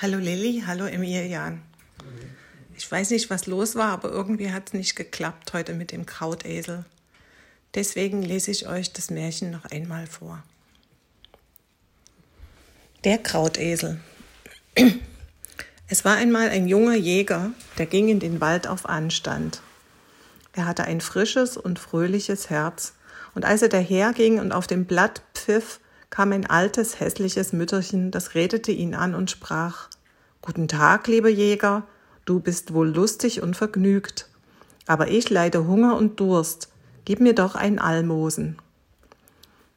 Hallo Lilly, hallo Emilian. Ich weiß nicht, was los war, aber irgendwie hat es nicht geklappt heute mit dem Krautesel. Deswegen lese ich euch das Märchen noch einmal vor. Der Krautesel. Es war einmal ein junger Jäger, der ging in den Wald auf Anstand. Er hatte ein frisches und fröhliches Herz, und als er daherging und auf dem Blatt pfiff, kam ein altes, hässliches Mütterchen, das redete ihn an und sprach Guten Tag, lieber Jäger, du bist wohl lustig und vergnügt, aber ich leide Hunger und Durst, gib mir doch ein Almosen.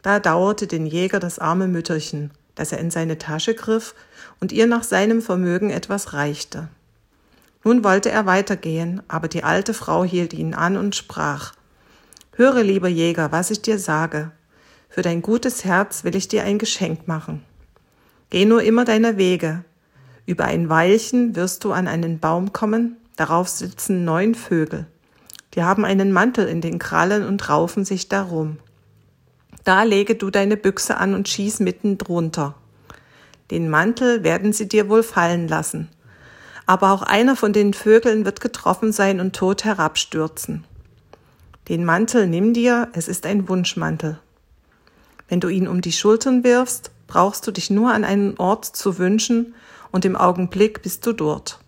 Da dauerte den Jäger das arme Mütterchen, dass er in seine Tasche griff und ihr nach seinem Vermögen etwas reichte. Nun wollte er weitergehen, aber die alte Frau hielt ihn an und sprach Höre, lieber Jäger, was ich dir sage. Für dein gutes Herz will ich dir ein Geschenk machen. Geh nur immer deiner Wege. Über ein Weilchen wirst du an einen Baum kommen, darauf sitzen neun Vögel. Die haben einen Mantel in den Krallen und raufen sich darum. Da lege du deine Büchse an und schieß mitten drunter. Den Mantel werden sie dir wohl fallen lassen. Aber auch einer von den Vögeln wird getroffen sein und tot herabstürzen. Den Mantel nimm dir, es ist ein Wunschmantel. Wenn du ihn um die Schultern wirfst, brauchst du dich nur an einen Ort zu wünschen und im Augenblick bist du dort.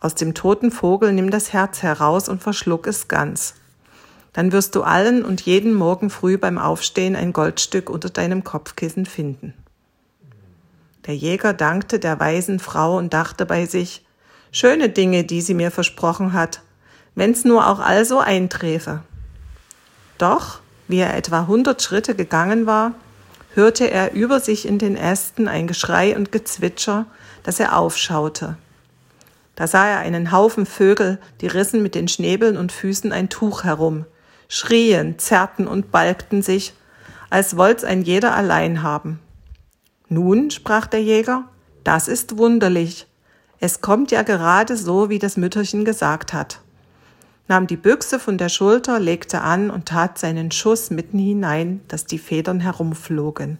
Aus dem toten Vogel nimm das Herz heraus und verschluck es ganz. Dann wirst du allen und jeden Morgen früh beim Aufstehen ein Goldstück unter deinem Kopfkissen finden. Der Jäger dankte der weisen Frau und dachte bei sich, schöne Dinge, die sie mir versprochen hat, wenn's nur auch also einträfe. Doch, wie er etwa hundert Schritte gegangen war, hörte er über sich in den Ästen ein Geschrei und Gezwitscher, dass er aufschaute. Da sah er einen Haufen Vögel, die rissen mit den Schnäbeln und Füßen ein Tuch herum, schrien, zerrten und balgten sich, als wollt's ein jeder allein haben. Nun, sprach der Jäger, das ist wunderlich. Es kommt ja gerade so, wie das Mütterchen gesagt hat. Nahm die Büchse von der Schulter, legte an und tat seinen Schuss mitten hinein, dass die Federn herumflogen.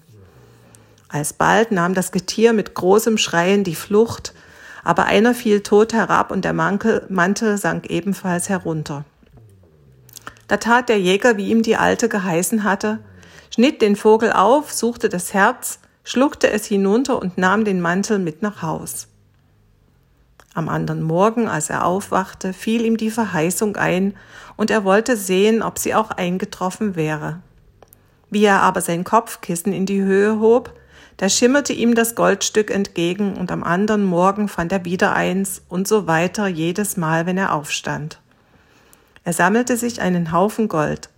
Alsbald nahm das Getier mit großem Schreien die Flucht, aber einer fiel tot herab und der Mantel, sank ebenfalls herunter. Da tat der Jäger, wie ihm die Alte geheißen hatte, schnitt den Vogel auf, suchte das Herz, schluckte es hinunter und nahm den Mantel mit nach Haus. Am anderen Morgen, als er aufwachte, fiel ihm die Verheißung ein, und er wollte sehen, ob sie auch eingetroffen wäre. Wie er aber sein Kopfkissen in die Höhe hob, da schimmerte ihm das Goldstück entgegen, und am anderen Morgen fand er wieder eins, und so weiter jedes Mal, wenn er aufstand. Er sammelte sich einen Haufen Gold.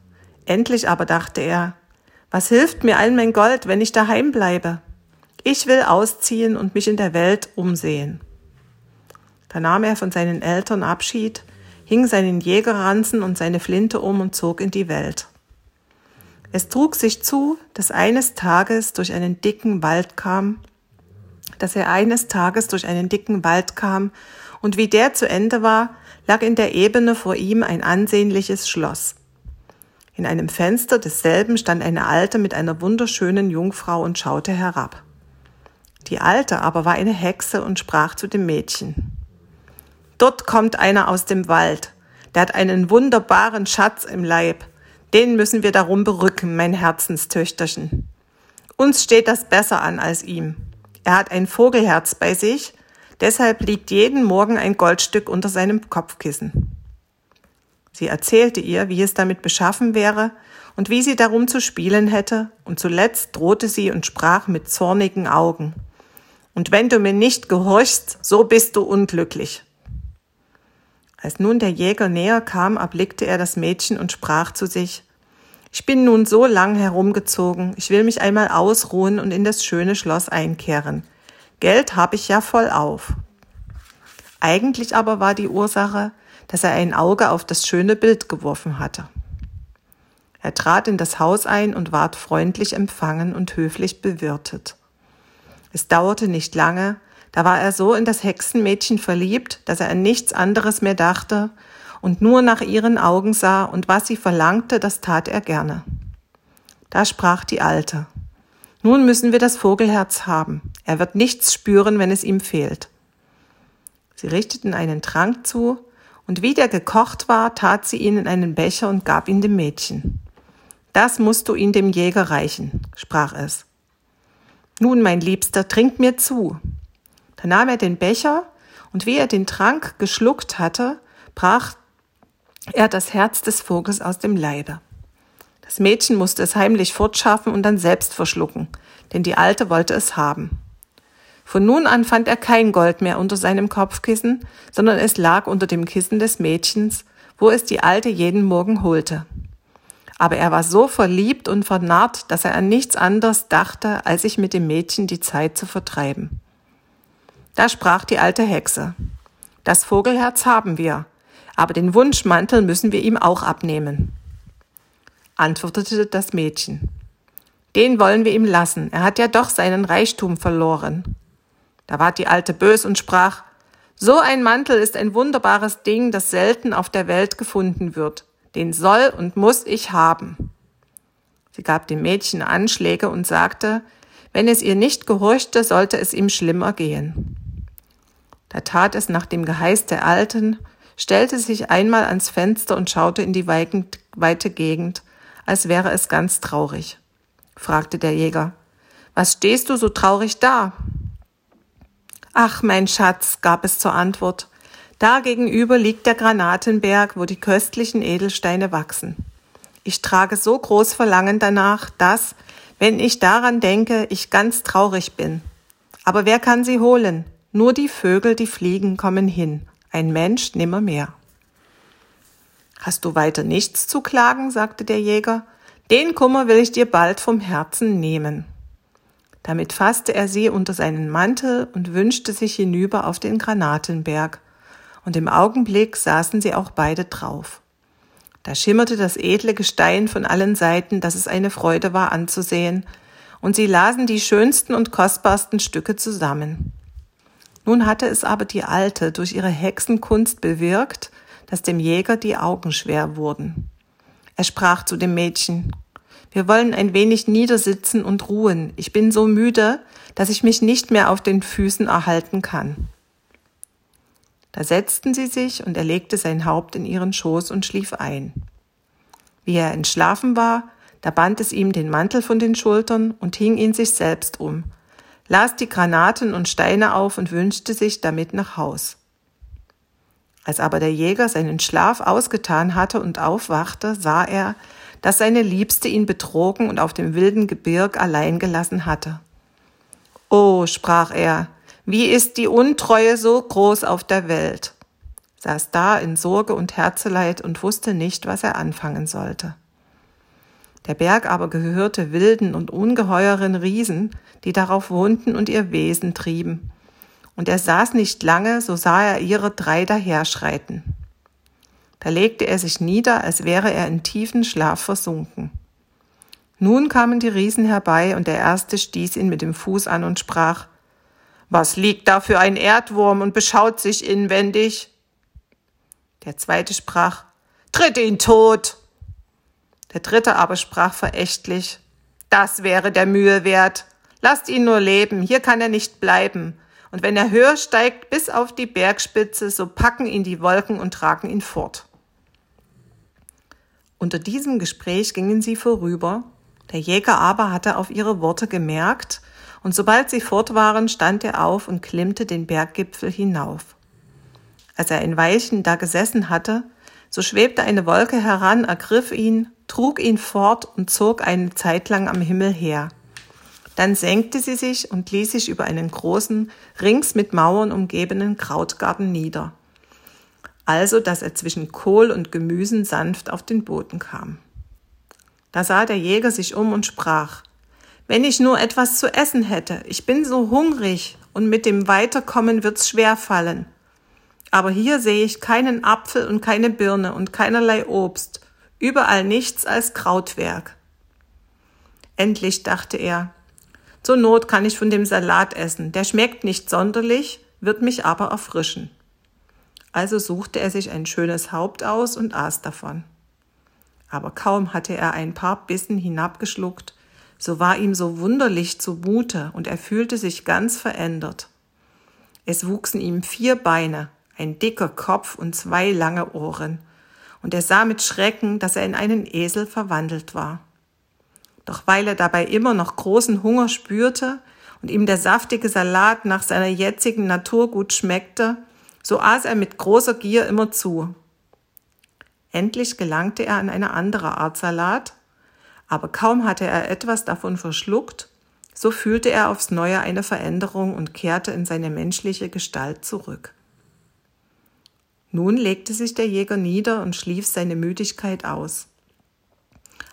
Endlich aber dachte er, was hilft mir all mein Gold, wenn ich daheim bleibe? Ich will ausziehen und mich in der Welt umsehen. Da nahm er von seinen Eltern Abschied, hing seinen Jägerranzen und seine Flinte um und zog in die Welt. Es trug sich zu, dass eines Tages durch einen dicken Wald kam, dass er eines Tages durch einen dicken Wald kam, und wie der zu Ende war, lag in der Ebene vor ihm ein ansehnliches Schloss. In einem Fenster desselben stand eine Alte mit einer wunderschönen Jungfrau und schaute herab. Die Alte aber war eine Hexe und sprach zu dem Mädchen. Dort kommt einer aus dem Wald, der hat einen wunderbaren Schatz im Leib, den müssen wir darum berücken, mein Herzenstöchterchen. Uns steht das besser an als ihm. Er hat ein Vogelherz bei sich, Deshalb liegt jeden Morgen ein Goldstück unter seinem Kopfkissen. Sie erzählte ihr, wie es damit beschaffen wäre und wie sie darum zu spielen hätte, und zuletzt drohte sie und sprach mit zornigen Augen. Und wenn du mir nicht gehorchst, so bist du unglücklich. Als nun der Jäger näher kam, erblickte er das Mädchen und sprach zu sich, ich bin nun so lang herumgezogen, ich will mich einmal ausruhen und in das schöne Schloss einkehren. Geld habe ich ja voll auf. Eigentlich aber war die Ursache, dass er ein Auge auf das schöne Bild geworfen hatte. Er trat in das Haus ein und ward freundlich empfangen und höflich bewirtet. Es dauerte nicht lange, da war er so in das Hexenmädchen verliebt, dass er an nichts anderes mehr dachte und nur nach ihren Augen sah, und was sie verlangte, das tat er gerne. Da sprach die Alte Nun müssen wir das Vogelherz haben. Er wird nichts spüren, wenn es ihm fehlt. Sie richteten einen Trank zu, und wie der gekocht war, tat sie ihn in einen Becher und gab ihn dem Mädchen. Das musst du ihn dem Jäger reichen, sprach es. Nun, mein Liebster, trink mir zu. Da nahm er den Becher, und wie er den Trank geschluckt hatte, brach er das Herz des Vogels aus dem Leibe. Das Mädchen musste es heimlich fortschaffen und dann selbst verschlucken, denn die Alte wollte es haben. Von nun an fand er kein Gold mehr unter seinem Kopfkissen, sondern es lag unter dem Kissen des Mädchens, wo es die Alte jeden Morgen holte. Aber er war so verliebt und vernarrt, dass er an nichts anderes dachte, als sich mit dem Mädchen die Zeit zu vertreiben. Da sprach die alte Hexe. Das Vogelherz haben wir, aber den Wunschmantel müssen wir ihm auch abnehmen antwortete das Mädchen. Den wollen wir ihm lassen, er hat ja doch seinen Reichtum verloren. Da ward die Alte bös und sprach, so ein Mantel ist ein wunderbares Ding, das selten auf der Welt gefunden wird. Den soll und muss ich haben. Sie gab dem Mädchen Anschläge und sagte, wenn es ihr nicht gehorchte, sollte es ihm schlimmer gehen. Da tat es nach dem Geheiß der Alten, stellte sich einmal ans Fenster und schaute in die weite Gegend, als wäre es ganz traurig. fragte der Jäger. Was stehst du so traurig da? Ach, mein Schatz, gab es zur Antwort. Da gegenüber liegt der Granatenberg, wo die köstlichen Edelsteine wachsen. Ich trage so groß Verlangen danach, dass, wenn ich daran denke, ich ganz traurig bin. Aber wer kann sie holen? Nur die Vögel, die fliegen, kommen hin. Ein Mensch nimmermehr. Hast du weiter nichts zu klagen? sagte der Jäger. Den Kummer will ich dir bald vom Herzen nehmen. Damit fasste er sie unter seinen Mantel und wünschte sich hinüber auf den Granatenberg, und im Augenblick saßen sie auch beide drauf. Da schimmerte das edle Gestein von allen Seiten, dass es eine Freude war anzusehen, und sie lasen die schönsten und kostbarsten Stücke zusammen. Nun hatte es aber die Alte durch ihre Hexenkunst bewirkt, dass dem Jäger die Augen schwer wurden. Er sprach zu dem Mädchen, wir wollen ein wenig niedersitzen und ruhen. Ich bin so müde, dass ich mich nicht mehr auf den Füßen erhalten kann. Da setzten sie sich und er legte sein Haupt in ihren Schoß und schlief ein. Wie er entschlafen war, da band es ihm den Mantel von den Schultern und hing ihn sich selbst um, las die Granaten und Steine auf und wünschte sich damit nach Haus. Als aber der Jäger seinen Schlaf ausgetan hatte und aufwachte, sah er, dass seine Liebste ihn betrogen und auf dem wilden Gebirg allein gelassen hatte. Oh, sprach er, wie ist die Untreue so groß auf der Welt? saß da in Sorge und Herzeleid und wusste nicht, was er anfangen sollte. Der Berg aber gehörte wilden und ungeheuren Riesen, die darauf wohnten und ihr Wesen trieben und er saß nicht lange, so sah er ihre drei daherschreiten. Da legte er sich nieder, als wäre er in tiefen Schlaf versunken. Nun kamen die Riesen herbei, und der erste stieß ihn mit dem Fuß an und sprach Was liegt da für ein Erdwurm und beschaut sich inwendig? Der zweite sprach Tritt ihn tot. Der dritte aber sprach verächtlich Das wäre der Mühe wert. Lasst ihn nur leben, hier kann er nicht bleiben. Und wenn er höher steigt bis auf die Bergspitze, so packen ihn die Wolken und tragen ihn fort. Unter diesem Gespräch gingen sie vorüber, der Jäger aber hatte auf ihre Worte gemerkt, und sobald sie fort waren, stand er auf und klimmte den Berggipfel hinauf. Als er ein Weilchen da gesessen hatte, so schwebte eine Wolke heran, ergriff ihn, trug ihn fort und zog eine Zeit lang am Himmel her. Dann senkte sie sich und ließ sich über einen großen, rings mit Mauern umgebenen Krautgarten nieder. Also, dass er zwischen Kohl und Gemüsen sanft auf den Boden kam. Da sah der Jäger sich um und sprach, wenn ich nur etwas zu essen hätte, ich bin so hungrig und mit dem Weiterkommen wird's schwer fallen. Aber hier sehe ich keinen Apfel und keine Birne und keinerlei Obst, überall nichts als Krautwerk. Endlich dachte er, zur Not kann ich von dem Salat essen. Der schmeckt nicht sonderlich, wird mich aber erfrischen. Also suchte er sich ein schönes Haupt aus und aß davon. Aber kaum hatte er ein paar Bissen hinabgeschluckt, so war ihm so wunderlich zumute und er fühlte sich ganz verändert. Es wuchsen ihm vier Beine, ein dicker Kopf und zwei lange Ohren, und er sah mit Schrecken, dass er in einen Esel verwandelt war. Doch weil er dabei immer noch großen Hunger spürte und ihm der saftige Salat nach seiner jetzigen Natur gut schmeckte, so aß er mit großer Gier immer zu. Endlich gelangte er an eine andere Art Salat, aber kaum hatte er etwas davon verschluckt, so fühlte er aufs neue eine Veränderung und kehrte in seine menschliche Gestalt zurück. Nun legte sich der Jäger nieder und schlief seine Müdigkeit aus.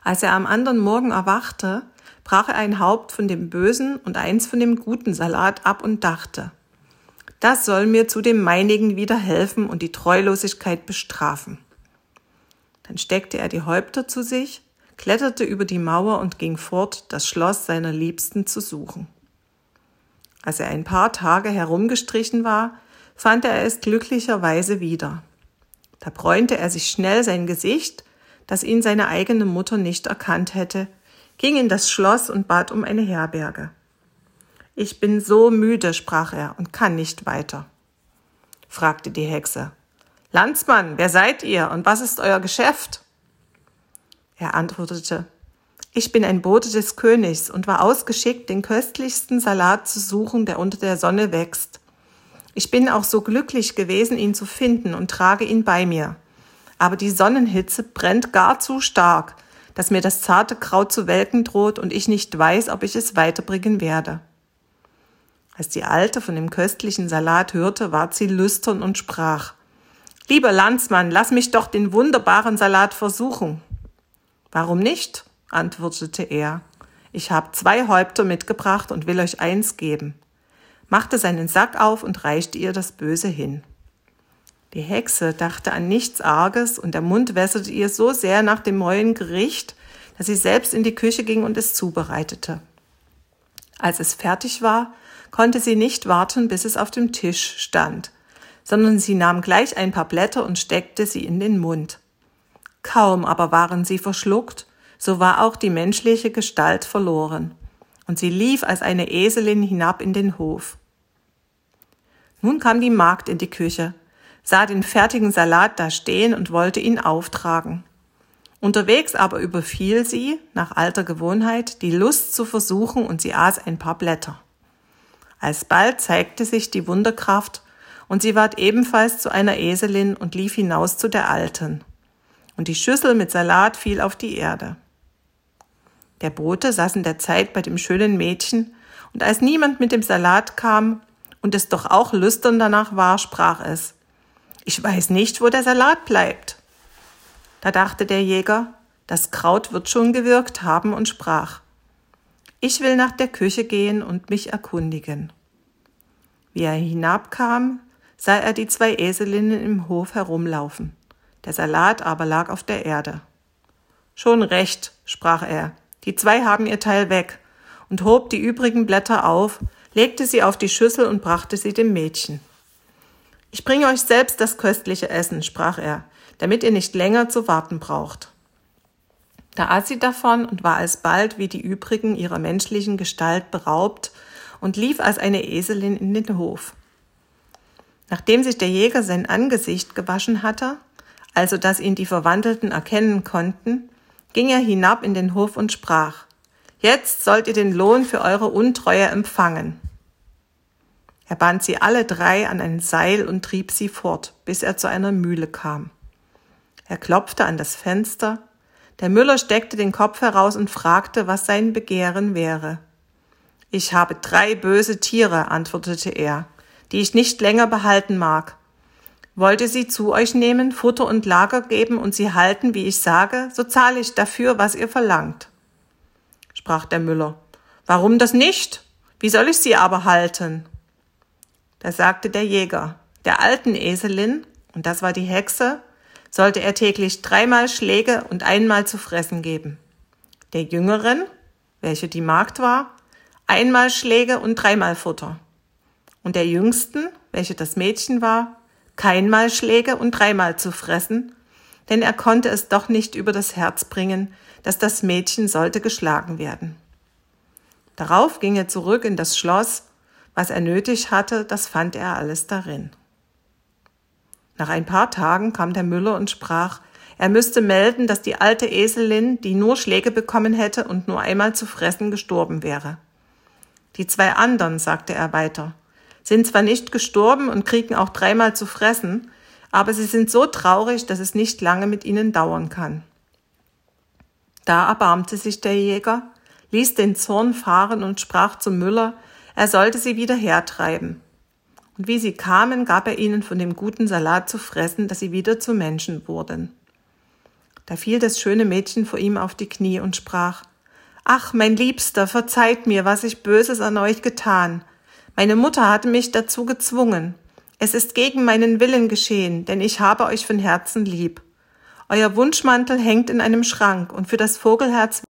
Als er am anderen Morgen erwachte, brach er ein Haupt von dem bösen und eins von dem guten Salat ab und dachte, das soll mir zu dem meinigen wieder helfen und die Treulosigkeit bestrafen. Dann steckte er die Häupter zu sich, kletterte über die Mauer und ging fort, das Schloss seiner Liebsten zu suchen. Als er ein paar Tage herumgestrichen war, fand er es glücklicherweise wieder. Da bräunte er sich schnell sein Gesicht dass ihn seine eigene Mutter nicht erkannt hätte, ging in das Schloss und bat um eine Herberge. Ich bin so müde, sprach er, und kann nicht weiter. fragte die Hexe. Landsmann, wer seid ihr und was ist euer Geschäft? Er antwortete, ich bin ein Bote des Königs und war ausgeschickt, den köstlichsten Salat zu suchen, der unter der Sonne wächst. Ich bin auch so glücklich gewesen, ihn zu finden und trage ihn bei mir aber die Sonnenhitze brennt gar zu stark, dass mir das zarte Kraut zu welken droht und ich nicht weiß, ob ich es weiterbringen werde. Als die Alte von dem köstlichen Salat hörte, ward sie lüstern und sprach Lieber Landsmann, lass mich doch den wunderbaren Salat versuchen. Warum nicht? antwortete er. Ich habe zwei Häupter mitgebracht und will euch eins geben, machte seinen Sack auf und reichte ihr das Böse hin. Die Hexe dachte an nichts Arges und der Mund wässerte ihr so sehr nach dem neuen Gericht, dass sie selbst in die Küche ging und es zubereitete. Als es fertig war, konnte sie nicht warten, bis es auf dem Tisch stand, sondern sie nahm gleich ein paar Blätter und steckte sie in den Mund. Kaum aber waren sie verschluckt, so war auch die menschliche Gestalt verloren, und sie lief als eine Eselin hinab in den Hof. Nun kam die Magd in die Küche, sah den fertigen Salat da stehen und wollte ihn auftragen. Unterwegs aber überfiel sie, nach alter Gewohnheit, die Lust zu versuchen und sie aß ein paar Blätter. Alsbald zeigte sich die Wunderkraft und sie ward ebenfalls zu einer Eselin und lief hinaus zu der Alten. Und die Schüssel mit Salat fiel auf die Erde. Der Bote saß in der Zeit bei dem schönen Mädchen, und als niemand mit dem Salat kam und es doch auch lüstern danach war, sprach es, ich weiß nicht, wo der Salat bleibt. Da dachte der Jäger, das Kraut wird schon gewirkt haben und sprach, ich will nach der Küche gehen und mich erkundigen. Wie er hinabkam, sah er die zwei Eselinnen im Hof herumlaufen. Der Salat aber lag auf der Erde. Schon recht, sprach er, die zwei haben ihr Teil weg und hob die übrigen Blätter auf, legte sie auf die Schüssel und brachte sie dem Mädchen. Ich bringe euch selbst das köstliche Essen, sprach er, damit ihr nicht länger zu warten braucht. Da aß sie davon und war alsbald wie die übrigen ihrer menschlichen Gestalt beraubt und lief als eine Eselin in den Hof. Nachdem sich der Jäger sein Angesicht gewaschen hatte, also dass ihn die Verwandelten erkennen konnten, ging er hinab in den Hof und sprach, Jetzt sollt ihr den Lohn für eure Untreue empfangen. Er band sie alle drei an ein Seil und trieb sie fort, bis er zu einer Mühle kam. Er klopfte an das Fenster, der Müller steckte den Kopf heraus und fragte, was sein Begehren wäre. Ich habe drei böse Tiere, antwortete er, die ich nicht länger behalten mag. Wollt ihr sie zu euch nehmen, Futter und Lager geben und sie halten, wie ich sage, so zahle ich dafür, was ihr verlangt. Sprach der Müller. Warum das nicht? Wie soll ich sie aber halten? Da sagte der Jäger, der alten Eselin, und das war die Hexe, sollte er täglich dreimal Schläge und einmal zu fressen geben. Der Jüngeren, welche die Magd war, einmal Schläge und dreimal Futter. Und der Jüngsten, welche das Mädchen war, keinmal Schläge und dreimal zu fressen, denn er konnte es doch nicht über das Herz bringen, dass das Mädchen sollte geschlagen werden. Darauf ging er zurück in das Schloss. Was er nötig hatte, das fand er alles darin. Nach ein paar Tagen kam der Müller und sprach, er müsste melden, dass die alte Eselin, die nur Schläge bekommen hätte und nur einmal zu fressen, gestorben wäre. Die zwei anderen, sagte er weiter, sind zwar nicht gestorben und kriegen auch dreimal zu fressen, aber sie sind so traurig, dass es nicht lange mit ihnen dauern kann. Da erbarmte sich der Jäger, ließ den Zorn fahren und sprach zum Müller, er sollte sie wieder hertreiben. Und wie sie kamen, gab er ihnen von dem guten Salat zu fressen, dass sie wieder zu Menschen wurden. Da fiel das schöne Mädchen vor ihm auf die Knie und sprach Ach, mein Liebster, verzeiht mir, was ich Böses an euch getan. Meine Mutter hatte mich dazu gezwungen. Es ist gegen meinen Willen geschehen, denn ich habe euch von Herzen lieb. Euer Wunschmantel hängt in einem Schrank, und für das Vogelherz